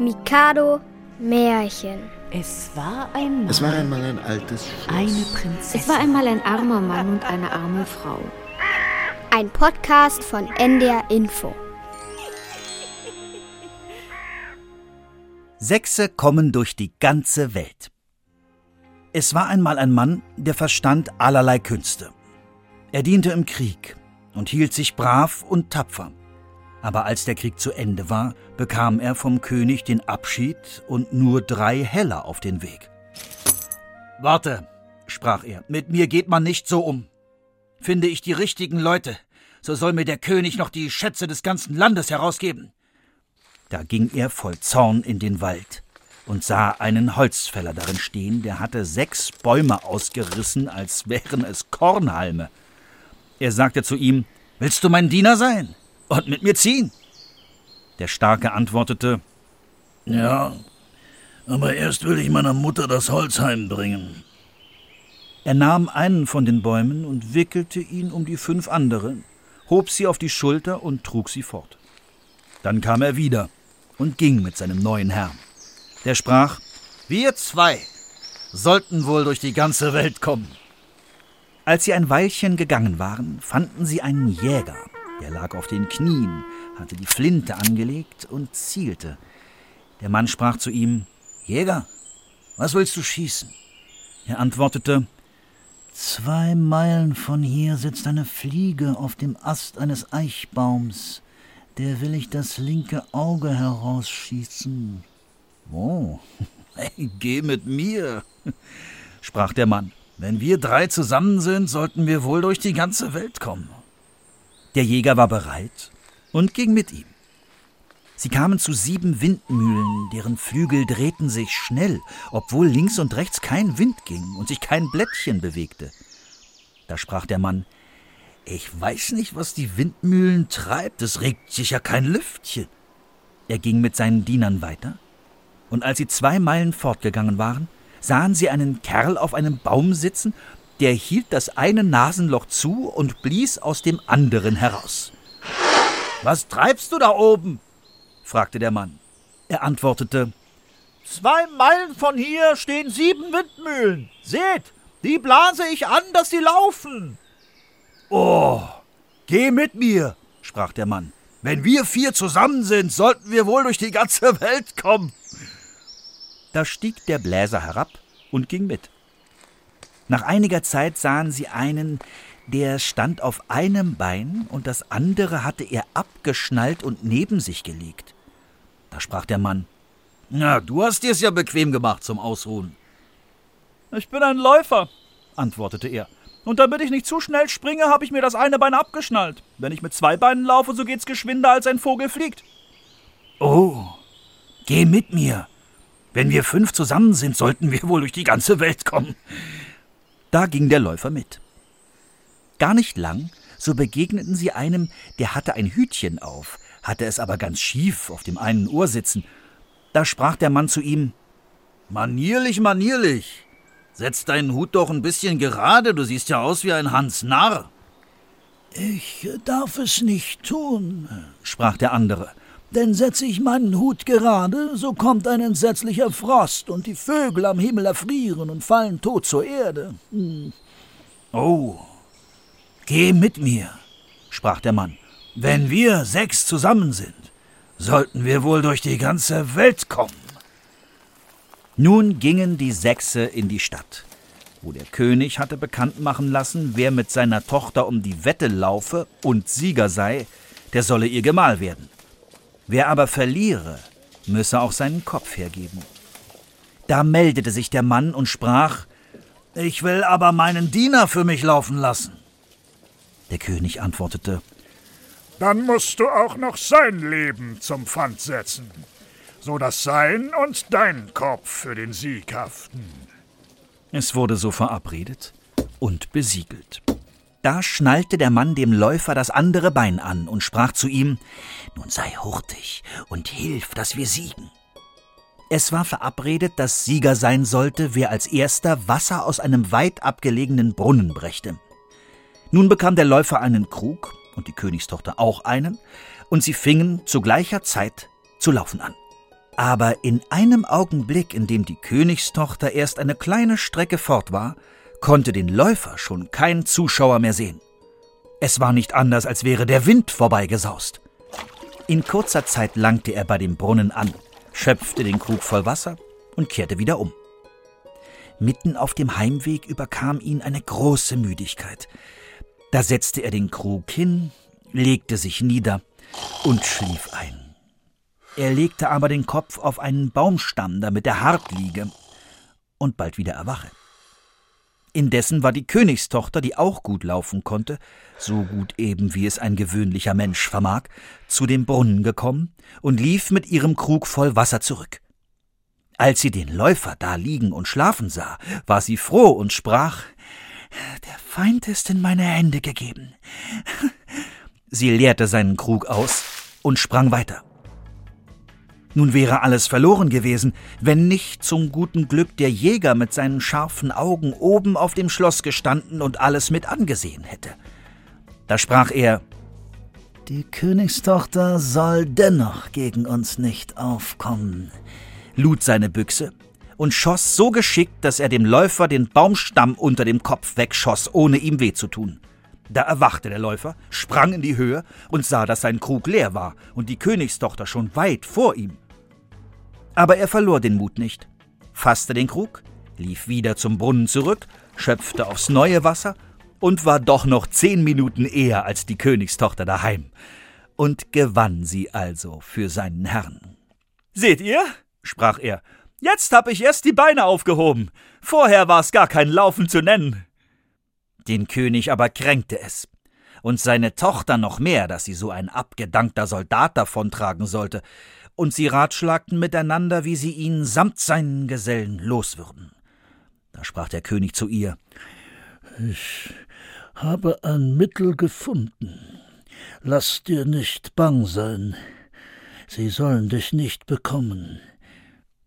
Mikado Märchen. Es war einmal. Es war einmal ein altes Schloss. Eine Prinzessin. Es war einmal ein armer Mann und eine arme Frau. Ein Podcast von NDR Info. Sechse kommen durch die ganze Welt. Es war einmal ein Mann, der verstand allerlei Künste. Er diente im Krieg und hielt sich brav und tapfer. Aber als der Krieg zu Ende war, bekam er vom König den Abschied und nur drei Heller auf den Weg. Warte, sprach er, mit mir geht man nicht so um. Finde ich die richtigen Leute, so soll mir der König noch die Schätze des ganzen Landes herausgeben. Da ging er voll Zorn in den Wald und sah einen Holzfäller darin stehen, der hatte sechs Bäume ausgerissen, als wären es Kornhalme. Er sagte zu ihm, Willst du mein Diener sein und mit mir ziehen? Der Starke antwortete, Ja, aber erst will ich meiner Mutter das Holz heimbringen. Er nahm einen von den Bäumen und wickelte ihn um die fünf anderen, hob sie auf die Schulter und trug sie fort. Dann kam er wieder und ging mit seinem neuen Herrn. Der sprach, Wir zwei sollten wohl durch die ganze Welt kommen. Als sie ein Weilchen gegangen waren, fanden sie einen Jäger. Der lag auf den Knien, hatte die Flinte angelegt und zielte. Der Mann sprach zu ihm, Jäger, was willst du schießen? Er antwortete, Zwei Meilen von hier sitzt eine Fliege auf dem Ast eines Eichbaums. Der will ich das linke Auge herausschießen. Oh, hey, geh mit mir, sprach der Mann. Wenn wir drei zusammen sind, sollten wir wohl durch die ganze Welt kommen. Der Jäger war bereit und ging mit ihm. Sie kamen zu sieben Windmühlen, deren Flügel drehten sich schnell, obwohl links und rechts kein Wind ging und sich kein Blättchen bewegte. Da sprach der Mann, ich weiß nicht, was die Windmühlen treibt, es regt sich ja kein Lüftchen. Er ging mit seinen Dienern weiter, und als sie zwei Meilen fortgegangen waren, sahen sie einen Kerl auf einem Baum sitzen, der hielt das eine Nasenloch zu und blies aus dem anderen heraus. Was treibst du da oben? fragte der Mann. Er antwortete Zwei Meilen von hier stehen sieben Windmühlen. Seht, die blase ich an, dass sie laufen. Oh, geh mit mir, sprach der Mann. Wenn wir vier zusammen sind, sollten wir wohl durch die ganze Welt kommen. Da stieg der Bläser herab und ging mit. Nach einiger Zeit sahen sie einen, der stand auf einem Bein und das andere hatte er abgeschnallt und neben sich gelegt. Da sprach der Mann, Na, du hast dir's ja bequem gemacht zum Ausruhen. Ich bin ein Läufer, antwortete er. Und damit ich nicht zu schnell springe, habe ich mir das eine Bein abgeschnallt. Wenn ich mit zwei Beinen laufe, so geht's geschwinder, als ein Vogel fliegt. Oh, geh mit mir. Wenn wir fünf zusammen sind, sollten wir wohl durch die ganze Welt kommen. Da ging der Läufer mit. Gar nicht lang, so begegneten sie einem, der hatte ein Hütchen auf, hatte es aber ganz schief auf dem einen Ohr sitzen. Da sprach der Mann zu ihm Manierlich, manierlich. Setz deinen Hut doch ein bisschen gerade, du siehst ja aus wie ein Hans Narr. Ich darf es nicht tun, sprach der andere. Denn setze ich meinen Hut gerade, so kommt ein entsetzlicher Frost und die Vögel am Himmel erfrieren und fallen tot zur Erde. Hm. Oh, geh mit mir, sprach der Mann. Wenn wir sechs zusammen sind, sollten wir wohl durch die ganze Welt kommen. Nun gingen die Sechse in die Stadt, wo der König hatte bekannt machen lassen, wer mit seiner Tochter um die Wette laufe und Sieger sei, der solle ihr Gemahl werden. Wer aber verliere, müsse auch seinen Kopf hergeben. Da meldete sich der Mann und sprach Ich will aber meinen Diener für mich laufen lassen. Der König antwortete Dann musst du auch noch sein Leben zum Pfand setzen, so dass sein und dein Kopf für den Sieg haften. Es wurde so verabredet und besiegelt. Da schnallte der Mann dem Läufer das andere Bein an und sprach zu ihm Nun sei hurtig und hilf, dass wir siegen. Es war verabredet, dass Sieger sein sollte, wer als erster Wasser aus einem weit abgelegenen Brunnen brächte. Nun bekam der Läufer einen Krug und die Königstochter auch einen, und sie fingen zu gleicher Zeit zu laufen an. Aber in einem Augenblick, in dem die Königstochter erst eine kleine Strecke fort war, konnte den Läufer schon kein Zuschauer mehr sehen. Es war nicht anders, als wäre der Wind vorbeigesaust. In kurzer Zeit langte er bei dem Brunnen an, schöpfte den Krug voll Wasser und kehrte wieder um. Mitten auf dem Heimweg überkam ihn eine große Müdigkeit. Da setzte er den Krug hin, legte sich nieder und schlief ein. Er legte aber den Kopf auf einen Baumstamm, damit er hart liege und bald wieder erwache. Indessen war die Königstochter, die auch gut laufen konnte, so gut eben wie es ein gewöhnlicher Mensch vermag, zu dem Brunnen gekommen und lief mit ihrem Krug voll Wasser zurück. Als sie den Läufer da liegen und schlafen sah, war sie froh und sprach Der Feind ist in meine Hände gegeben. Sie leerte seinen Krug aus und sprang weiter. Nun wäre alles verloren gewesen, wenn nicht zum guten Glück der Jäger mit seinen scharfen Augen oben auf dem Schloss gestanden und alles mit angesehen hätte. Da sprach er Die Königstochter soll dennoch gegen uns nicht aufkommen, lud seine Büchse und schoss so geschickt, dass er dem Läufer den Baumstamm unter dem Kopf wegschoss, ohne ihm weh zu tun. Da erwachte der Läufer, sprang in die Höhe und sah, dass sein Krug leer war und die Königstochter schon weit vor ihm. Aber er verlor den Mut nicht, fasste den Krug, lief wieder zum Brunnen zurück, schöpfte aufs neue Wasser und war doch noch zehn Minuten eher als die Königstochter daheim und gewann sie also für seinen Herrn. Seht ihr? sprach er, jetzt hab ich erst die Beine aufgehoben. Vorher war's gar kein Laufen zu nennen. Den König aber kränkte es, und seine Tochter noch mehr, dass sie so ein abgedankter Soldat davontragen sollte, und sie ratschlagten miteinander, wie sie ihn samt seinen Gesellen loswürden. Da sprach der König zu ihr Ich habe ein Mittel gefunden. Lass dir nicht bang sein. Sie sollen dich nicht bekommen.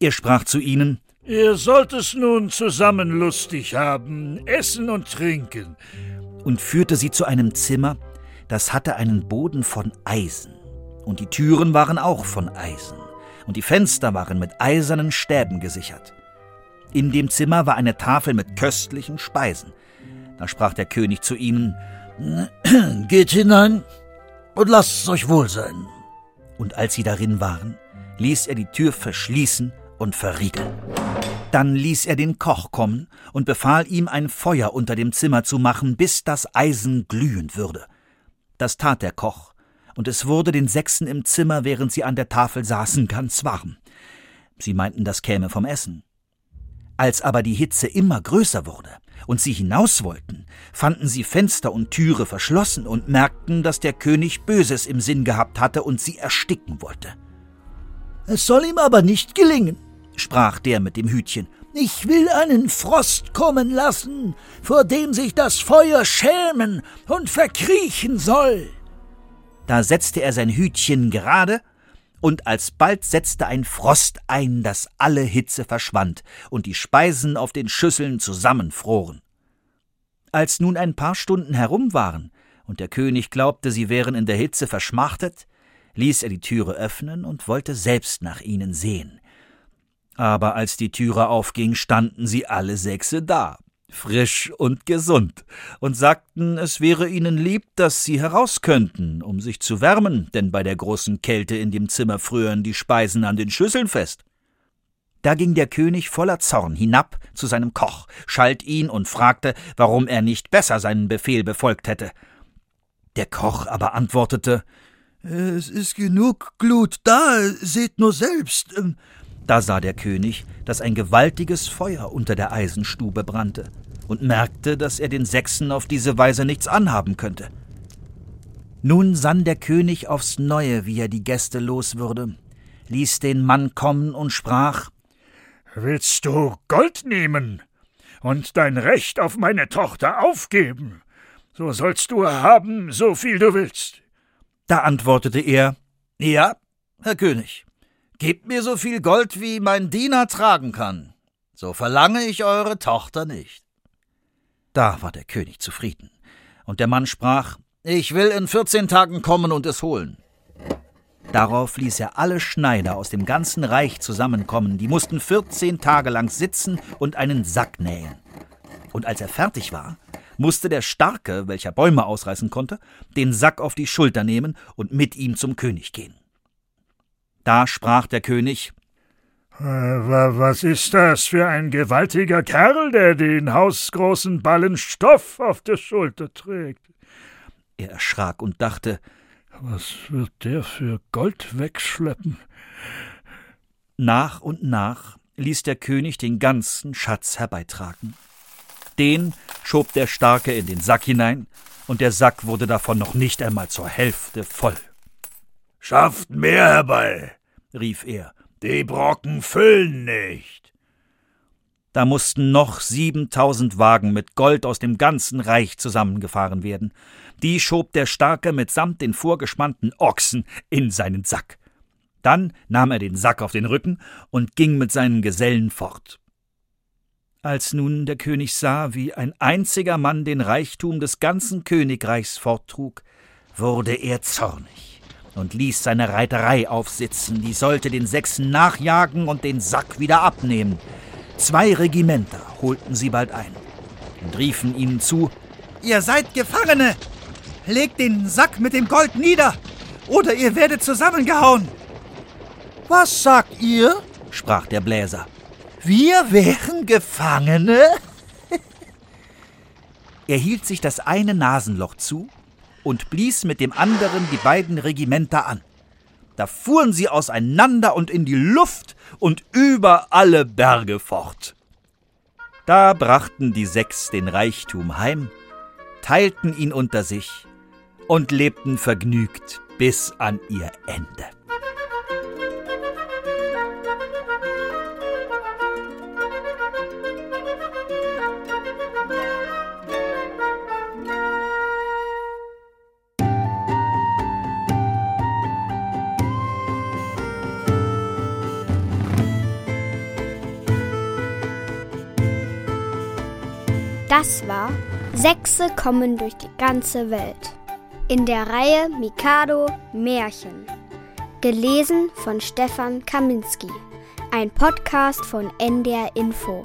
Er sprach zu ihnen Ihr sollt es nun zusammen lustig haben, essen und trinken. Und führte sie zu einem Zimmer, das hatte einen Boden von Eisen, und die Türen waren auch von Eisen, und die Fenster waren mit eisernen Stäben gesichert. In dem Zimmer war eine Tafel mit köstlichen Speisen. Da sprach der König zu ihnen Geht hinein und lasst es euch wohl sein. Und als sie darin waren, ließ er die Tür verschließen und verriegeln. Dann ließ er den Koch kommen und befahl ihm, ein Feuer unter dem Zimmer zu machen, bis das Eisen glühend würde. Das tat der Koch, und es wurde den Sechsen im Zimmer, während sie an der Tafel saßen, ganz warm. Sie meinten, das käme vom Essen. Als aber die Hitze immer größer wurde und sie hinaus wollten, fanden sie Fenster und Türe verschlossen und merkten, dass der König Böses im Sinn gehabt hatte und sie ersticken wollte. Es soll ihm aber nicht gelingen, sprach der mit dem Hütchen. Ich will einen Frost kommen lassen, vor dem sich das Feuer schämen und verkriechen soll. Da setzte er sein Hütchen gerade, und alsbald setzte ein Frost ein, dass alle Hitze verschwand und die Speisen auf den Schüsseln zusammenfroren. Als nun ein paar Stunden herum waren und der König glaubte, sie wären in der Hitze verschmachtet, ließ er die Türe öffnen und wollte selbst nach ihnen sehen. Aber als die Türe aufging, standen sie alle sechse da, frisch und gesund, und sagten, es wäre ihnen lieb, dass sie heraus könnten, um sich zu wärmen, denn bei der großen Kälte in dem Zimmer frören die Speisen an den Schüsseln fest. Da ging der König voller Zorn hinab zu seinem Koch, schalt ihn und fragte, warum er nicht besser seinen Befehl befolgt hätte. Der Koch aber antwortete Es ist genug Glut da, seht nur selbst. Da sah der König, dass ein gewaltiges Feuer unter der Eisenstube brannte, und merkte, dass er den Sechsen auf diese Weise nichts anhaben könnte. Nun sann der König aufs Neue, wie er die Gäste los würde, ließ den Mann kommen und sprach Willst du Gold nehmen und dein Recht auf meine Tochter aufgeben? So sollst du haben, so viel du willst. Da antwortete er Ja, Herr König, Gebt mir so viel Gold, wie mein Diener tragen kann, so verlange ich eure Tochter nicht. Da war der König zufrieden, und der Mann sprach Ich will in vierzehn Tagen kommen und es holen. Darauf ließ er alle Schneider aus dem ganzen Reich zusammenkommen, die mussten 14 Tage lang sitzen und einen Sack nähen. Und als er fertig war, musste der Starke, welcher Bäume ausreißen konnte, den Sack auf die Schulter nehmen und mit ihm zum König gehen. Da sprach der König äh, Was ist das für ein gewaltiger Kerl, der den hausgroßen Ballen Stoff auf der Schulter trägt? Er erschrak und dachte, was wird der für Gold wegschleppen? Nach und nach ließ der König den ganzen Schatz herbeitragen. Den schob der Starke in den Sack hinein, und der Sack wurde davon noch nicht einmal zur Hälfte voll. Schafft mehr herbei, rief er, die Brocken füllen nicht. Da mussten noch siebentausend Wagen mit Gold aus dem ganzen Reich zusammengefahren werden. Die schob der Starke mitsamt den vorgespannten Ochsen in seinen Sack. Dann nahm er den Sack auf den Rücken und ging mit seinen Gesellen fort. Als nun der König sah, wie ein einziger Mann den Reichtum des ganzen Königreichs forttrug, wurde er zornig und ließ seine Reiterei aufsitzen, die sollte den Sechsen nachjagen und den Sack wieder abnehmen. Zwei Regimenter holten sie bald ein und riefen ihnen zu Ihr seid Gefangene. Legt den Sack mit dem Gold nieder, oder ihr werdet zusammengehauen. Was sagt ihr? sprach der Bläser. Wir wären Gefangene? er hielt sich das eine Nasenloch zu und blies mit dem anderen die beiden Regimenter an. Da fuhren sie auseinander und in die Luft und über alle Berge fort. Da brachten die sechs den Reichtum heim, teilten ihn unter sich und lebten vergnügt bis an ihr Ende. Das war Sechse kommen durch die ganze Welt. In der Reihe Mikado Märchen. Gelesen von Stefan Kaminski. Ein Podcast von NDR Info.